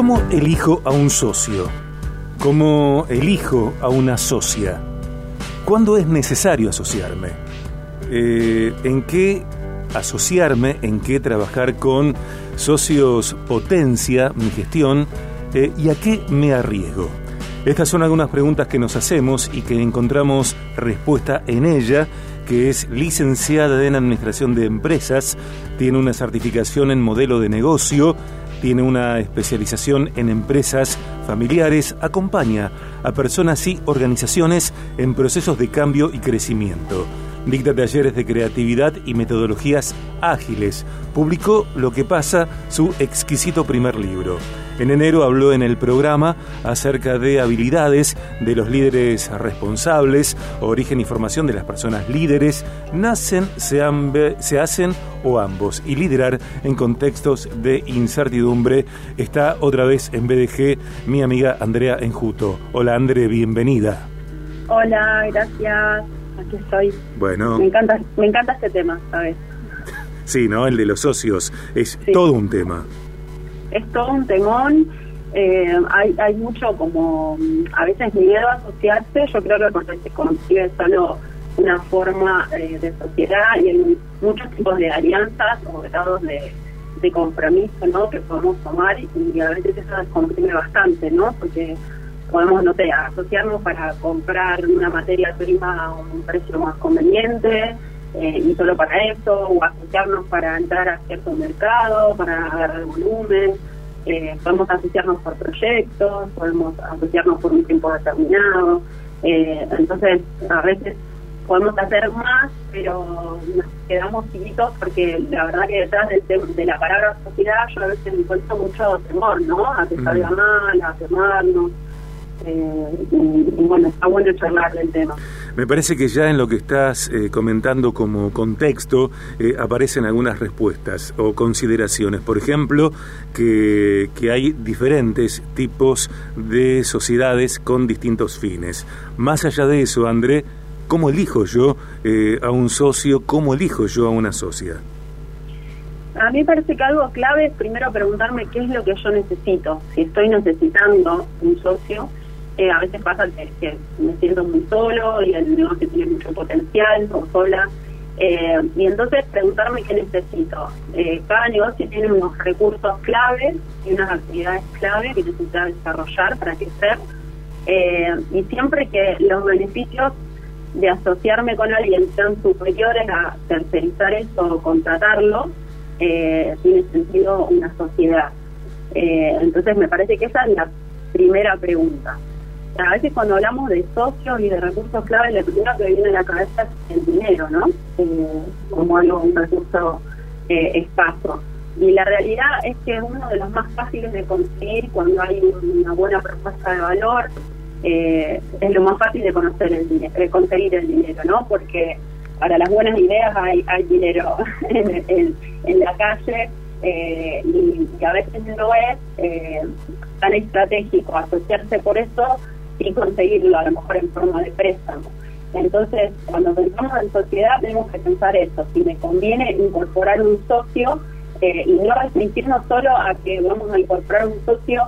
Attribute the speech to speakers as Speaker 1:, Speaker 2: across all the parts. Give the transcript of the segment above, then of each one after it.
Speaker 1: ¿Cómo elijo a un socio? ¿Cómo elijo a una socia? ¿Cuándo es necesario asociarme? Eh, ¿En qué asociarme? ¿En qué trabajar con socios potencia mi gestión? Eh, ¿Y a qué me arriesgo? Estas son algunas preguntas que nos hacemos y que encontramos respuesta en ella que es licenciada en Administración de Empresas, tiene una certificación en modelo de negocio, tiene una especialización en empresas familiares, acompaña a personas y organizaciones en procesos de cambio y crecimiento. Dicta talleres de creatividad y metodologías ágiles. Publicó Lo que pasa, su exquisito primer libro. En enero habló en el programa acerca de habilidades de los líderes responsables, origen y formación de las personas líderes, nacen, se, se hacen o ambos, y liderar en contextos de incertidumbre. Está otra vez en BDG mi amiga Andrea Enjuto. Hola Andrea, bienvenida.
Speaker 2: Hola, gracias. Aquí estoy.
Speaker 1: Bueno.
Speaker 2: Me encanta, me encanta este tema, ¿sabes?
Speaker 1: Sí, ¿no? El de los socios. Es todo un tema
Speaker 2: es todo un temón. Eh, hay, hay mucho como a veces miedo a asociarse. Yo creo que porque se concibe solo una forma eh, de sociedad y hay muchos tipos de alianzas o grados de, de compromiso ¿no? que podemos tomar y a veces eso descomprime bastante, ¿no? Porque podemos, no sé, asociarnos para comprar una materia prima a un precio más conveniente eh, y solo para eso, o asociarnos para entrar a cierto mercado, para agarrar volumen. Eh, podemos asociarnos por proyectos, podemos asociarnos por un tiempo determinado. Eh, entonces, a veces podemos hacer más, pero nos quedamos chiquitos porque la verdad que detrás de la palabra sociedad yo a veces me encuentro mucho temor, ¿no? A que salga mal, a quemarnos. Eh, y, bueno, está bueno charlar del tema.
Speaker 1: Me parece que ya en lo que estás eh, comentando como contexto eh, aparecen algunas respuestas o consideraciones. Por ejemplo, que, que hay diferentes tipos de sociedades con distintos fines. Más allá de eso, André, ¿cómo elijo yo a un socio? ¿Cómo elijo yo a una socia?
Speaker 2: A mí parece que algo clave es primero preguntarme qué es lo que yo necesito. Si estoy necesitando un socio, a veces pasa que, me siento muy solo y el negocio tiene mucho potencial o sola. Eh, y entonces preguntarme qué necesito. Eh, cada negocio tiene unos recursos claves y unas actividades clave que necesita desarrollar para crecer. Eh, y siempre que los beneficios de asociarme con alguien sean superiores a tercerizar eso o contratarlo, tiene sentido una sociedad. entonces me parece que esa es la primera pregunta a veces cuando hablamos de socios y de recursos clave, lo primero que viene a la cabeza es el dinero, ¿no? Eh, como algo, un recurso eh, escaso. Y la realidad es que es uno de los más fáciles de conseguir cuando hay una buena propuesta de valor. Eh, es lo más fácil de conocer el dinero, conseguir el dinero, ¿no? Porque para las buenas ideas hay, hay dinero en, la calle y, y, a veces no es tan estratégico asociarse por eso y conseguirlo, a lo mejor en forma de préstamo. Entonces, cuando pensamos en sociedad, tenemos que pensar eso, si me conviene incorporar un socio eh, y no restringirnos solo a que vamos a incorporar un socio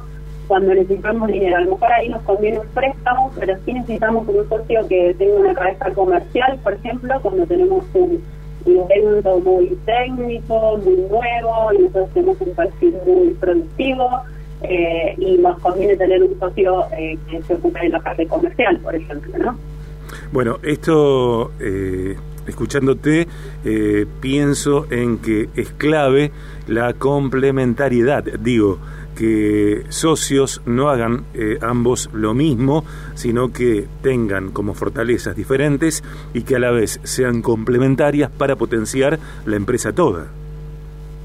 Speaker 2: cuando necesitamos dinero. A lo mejor ahí nos conviene un préstamo, pero sí necesitamos un socio que tenga una cabeza comercial, por ejemplo, cuando tenemos un, evento muy técnico, muy nuevo, y nosotros tenemos un perfil muy productivo eh, y nos conviene tener un socio eh, que se ocupe de la parte comercial, por ejemplo, ¿no?
Speaker 1: Bueno, esto, eh, escuchándote, pienso en que es clave la complementariedad, digo, que socios no hagan ambos lo mismo, sino que tengan como fortalezas diferentes y que a la vez sean complementarias para potenciar la empresa toda.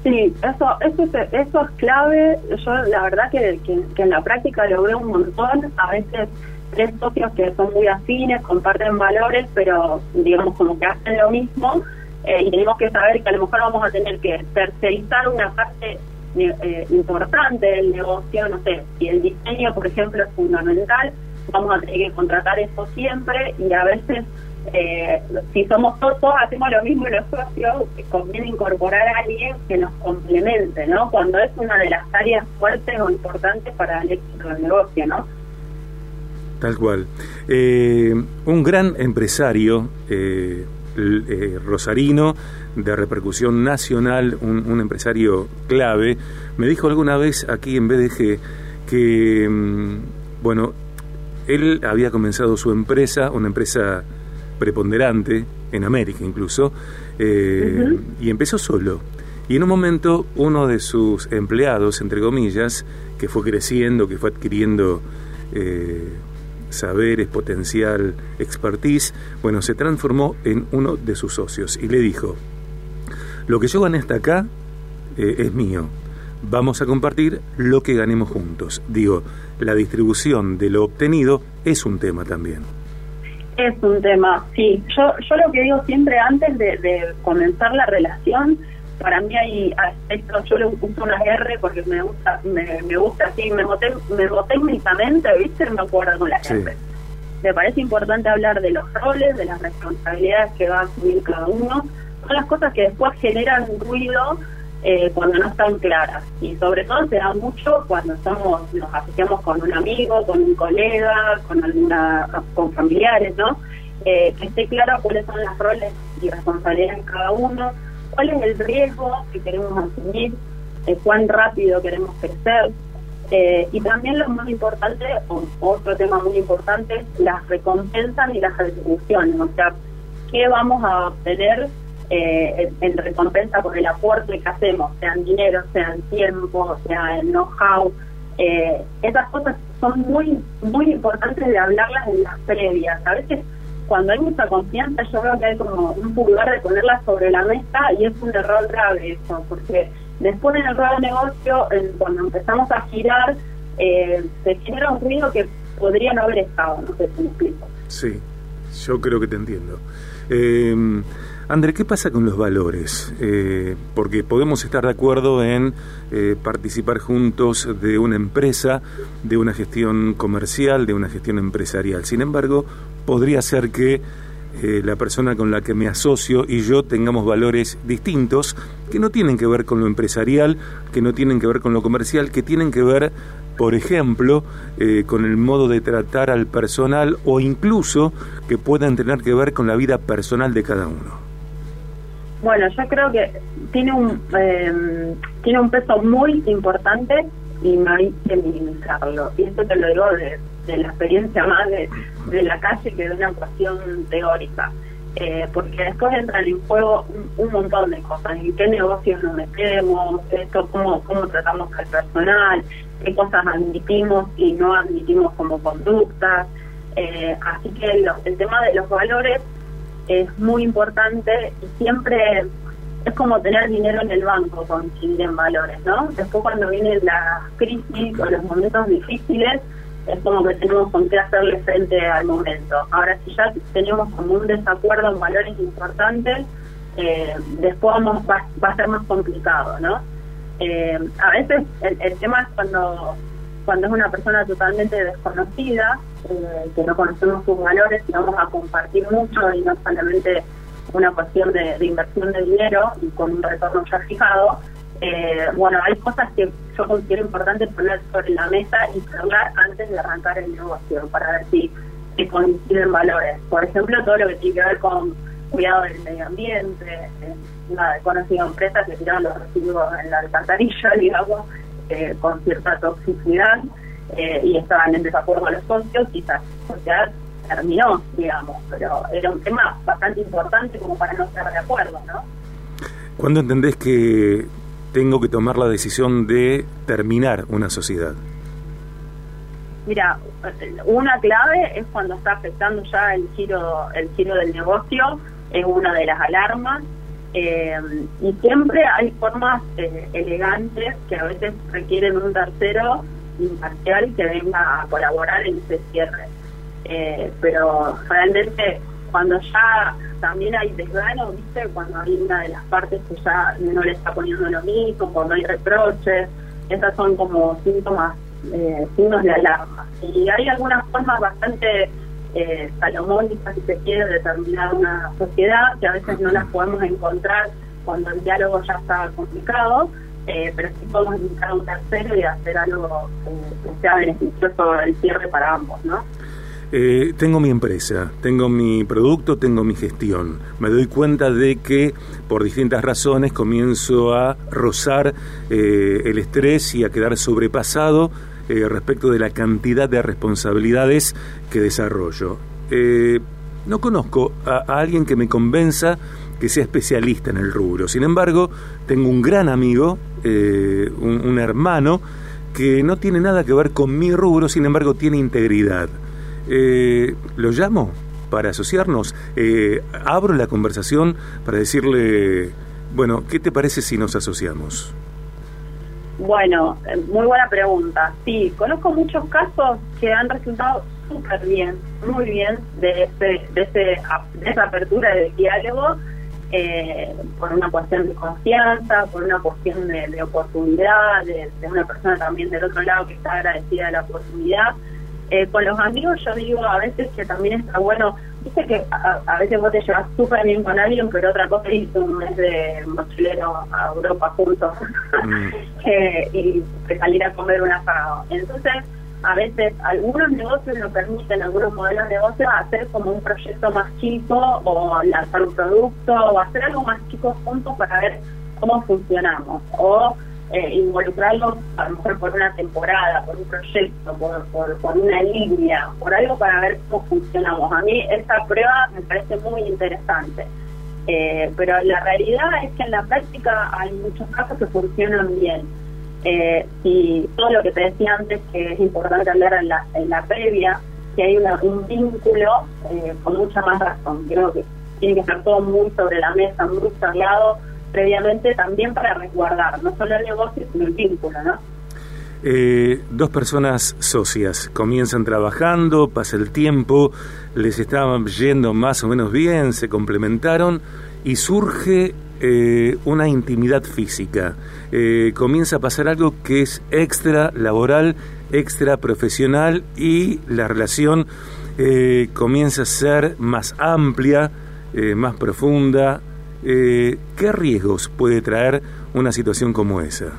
Speaker 2: Sí, eso, eso, es, eso es clave. Yo la verdad que, que, en la práctica lo veo un montón. A veces tres socios que son muy afines, comparten valores, pero digamos como que hacen lo mismo. Eh, y tenemos que saber que a lo mejor vamos a tener que tercerizar una parte eh, importante del negocio. No sé, si el diseño, por ejemplo, es fundamental, vamos a tener que contratar eso siempre y a veces eh, si somos todos, hacemos lo mismo en los socios, conviene incorporar a alguien que nos complemente, ¿no? Cuando es una de las áreas fuertes o importantes para el éxito del negocio, ¿no?
Speaker 1: Tal cual. Eh, un gran empresario eh, eh, rosarino de repercusión nacional, un, empresario clave, me dijo alguna vez aquí en BDG que, mm, bueno, él había comenzado su empresa, una empresa preponderante, en América incluso, y empezó solo. Y en un momento uno de sus empleados, entre comillas, que fue creciendo, que fue adquiriendo saberes, potencial, expertise, bueno, se transformó en uno de sus socios y le dijo, lo que yo gané hasta acá eh, es mío, vamos a compartir lo que ganemos juntos. Digo, la distribución de lo obtenido es un tema también.
Speaker 2: Es un tema, sí. Yo, yo lo que digo siempre antes de, de comenzar la relación para mí hay aspectos, yo le uso una R porque me gusta, me, me gusta así, me boté, me técnicamente, ¿viste? Me acuerdo con la R. Me parece importante hablar de los roles, de las responsabilidades que va a asumir cada uno. Son las cosas que después generan ruido eh, cuando no están claras. Y sobre todo se da mucho cuando estamos, nos asociamos con un amigo, con un colega, con alguna, con familiares, ¿no? Eh, que esté claro cuáles son los roles y responsabilidades de cada uno cuál es el riesgo que queremos asumir, eh, cuán rápido queremos crecer. Eh, y también lo más importante, otro tema muy importante, las recompensas y las retribuciones. O sea, ¿qué vamos a obtener eh, en, recompensa por el aporte que hacemos, sea en dinero, sea en tiempo, sea en know-how? esas cosas son muy, muy importantes de hablarlas en las previas. A veces cuando hay mucha confianza, yo veo que hay como un pulgar de ponerla sobre la mesa y es un error grave eso, porque después en el ruedo de negocio, cuando empezamos a girar, eh, se genera un ruido que podría no haber estado, no sé si me explico.
Speaker 1: Sí, yo creo que te entiendo. Eh, André, ¿qué pasa con los valores? Eh, porque podemos estar de acuerdo en eh, participar juntos de una empresa, de una gestión comercial, de una gestión empresarial. Sin embargo, podría ser que eh, la persona con la que me asocio y yo tengamos valores distintos que no tienen que ver con lo empresarial, que no tienen que ver con lo comercial, que tienen que ver, por ejemplo, con el modo de tratar al personal o incluso que puedan tener que ver con la vida personal de cada uno.
Speaker 2: Bueno, yo creo que tiene un eh, tiene un peso muy importante y no hay que minimizarlo. Y esto te lo digo de, la experiencia más de, la calle que de una cuestión teórica. Eh, porque después entran en juego un, montón de cosas, en qué negocios nos metemos, esto, cómo, cómo tratamos al personal, qué cosas admitimos y no admitimos como conductas. Eh, así que el tema de los valores es muy importante y siempre es como tener dinero en el banco, coincidir en valores, ¿no? Después cuando vienen las crisis o los momentos difíciles, es como que tenemos con qué hacerle frente al momento. Ahora, si ya tenemos como un desacuerdo en valores importantes, eh, después vamos, va, a ser más complicado, ¿no? Eh, a veces el tema es cuando cuando es una persona totalmente desconocida, eh, que no conocemos sus valores y vamos a compartir mucho y no solamente una cuestión de, inversión de dinero y con un retorno ya fijado, eh, bueno, hay cosas que yo considero importante poner sobre la mesa y hablar antes de arrancar el negocio para ver si, coinciden valores. Por ejemplo, todo lo que tiene que ver con cuidado del medio ambiente, eh, conocido empresas que tiran los residuos en la alcantarilla, digamos, eh, con cierta toxicidad eh, y estaban en desacuerdo los socios, quizás la sociedad terminó, digamos, pero era un tema bastante importante como para no estar de acuerdo, ¿no?
Speaker 1: ¿Cuándo entendés que tengo que tomar la decisión de terminar una sociedad?
Speaker 2: Mira, una clave es cuando está afectando ya el giro, el giro del negocio, es una de las alarmas eh, y siempre hay formas eh, elegantes que a veces requieren un tercero imparcial que venga a colaborar en ese cierre. Eh, pero realmente cuando ya también hay desgano, ¿viste? Cuando hay una de las partes que ya no le está poniendo lo mismo, cuando hay reproches, esas son como síntomas, signos de alarma. Y hay algunas formas bastante eh, salomónicas, si se quiere, determinar una sociedad, que a veces no las podemos encontrar cuando el diálogo ya está complicado, eh, pero sí podemos invitar a un tercero y hacer algo que sea beneficioso el cierre para ambos, ¿no?
Speaker 1: Eh, tengo mi empresa, tengo mi producto, tengo mi gestión. Me doy cuenta de que por distintas razones comienzo a rozar eh, el estrés y a quedar sobrepasado eh, respecto de la cantidad de responsabilidades que desarrollo. no conozco a, alguien que me convenza que sea especialista en el rubro. Sin embargo, tengo un gran amigo, un hermano, que no tiene nada que ver con mi rubro, sin embargo tiene integridad eh, lo llamo para asociarnos, eh, abro la conversación para decirle, bueno, ¿qué te parece si nos asociamos?
Speaker 2: Bueno, eh, muy buena pregunta. Sí, conozco muchos casos que han resultado súper bien, muy bien de, ese, de, ese, de esa apertura de diálogo eh, por una cuestión de confianza, por una cuestión de, oportunidad, de, de, una persona también del otro lado que está agradecida de la oportunidad. Eh, con los amigos yo digo a veces que también está bueno, dice que a, veces vos te llevas súper bien con alguien, pero otra cosa es un mes de mochilero a Europa juntos mm. eh, y salir a comer un asado. Entonces, a veces algunos negocios lo permiten, algunos modelos de negocio, hacer como un proyecto más chico o lanzar un producto o hacer algo más chico juntos para ver cómo funcionamos. O eh, involucrarlos a lo mejor por una temporada, por un proyecto, por, por, una línea, por algo para ver cómo funcionamos. A mí esta prueba me parece muy interesante. Eh, pero la realidad es que en la práctica hay muchos casos que funcionan bien. Eh, y todo lo que te decía antes, que es importante hablar en la, previa, que hay un vínculo eh, con mucha más razón. Creo que tiene que estar todo muy sobre la mesa, muy charlado previamente también para resguardar no solo el negocio, sino el vínculo, ¿no?
Speaker 1: Eh, dos personas socias comienzan trabajando, pasa el tiempo, les estaban yendo más o menos bien, se complementaron y surge eh, una intimidad física. Eh, comienza a pasar algo que es extra laboral, extra profesional y la relación comienza a ser más amplia, más profunda, eh, ¿qué riesgos puede traer una situación como esa?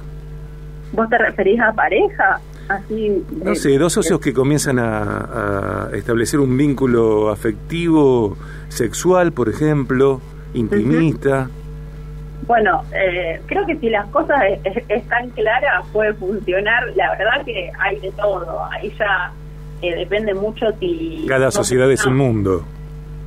Speaker 2: ¿Vos te referís a pareja? Así,
Speaker 1: no sé, dos socios que comienzan a, establecer un vínculo afectivo, sexual, por ejemplo, intimista.
Speaker 2: Bueno, eh, creo que si las cosas están claras puede funcionar. La verdad que hay de todo. Ahí ya eh, depende mucho si...
Speaker 1: Cada sociedad es un mundo.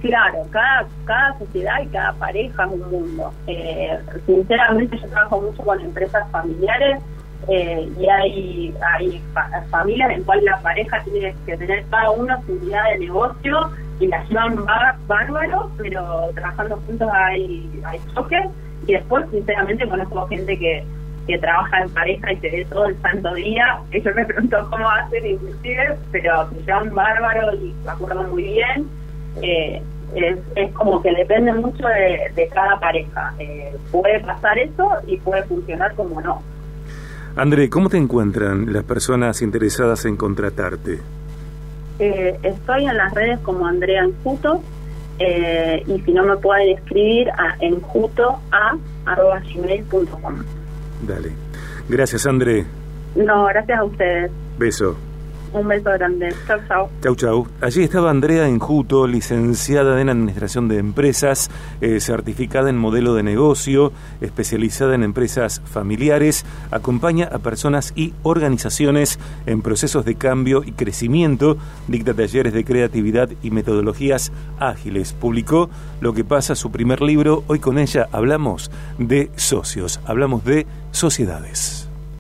Speaker 2: Claro, cada, cada sociedad y cada pareja es un mundo. Eh, sinceramente yo trabajo mucho con empresas familiares eh, y hay, hay familias en cuales la pareja tiene que tener cada uno su unidad de negocio y la llevan bárbaro, pero trabajando juntos hay, hay choques y después sinceramente conozco gente que, que trabaja en pareja y se ve todo el santo día, yo me pregunto cómo hacen inclusive, pero se llevan bárbaro y se acuerdan muy bien. Eh, es, como que depende mucho de, cada pareja. Eh, puede pasar eso y puede funcionar como no.
Speaker 1: André, ¿cómo te encuentran las personas interesadas en contratarte?
Speaker 2: Eh, estoy en las redes como Andrea Enjuto eh, y si no me pueden escribir a enjuto.a.gmail.com
Speaker 1: Dale. Gracias, André.
Speaker 2: No, gracias a ustedes.
Speaker 1: Beso.
Speaker 2: Un beso grande. Chau, chau.
Speaker 1: Chau, chau. Allí estaba Andrea Enjuto, licenciada en Administración de Empresas, eh, certificada en modelo de negocio, especializada en empresas familiares, acompaña a personas y organizaciones en procesos de cambio y crecimiento, dicta talleres de creatividad y metodologías ágiles. Publicó Lo que pasa, su primer libro. Hoy con ella hablamos de socios, hablamos de sociedades.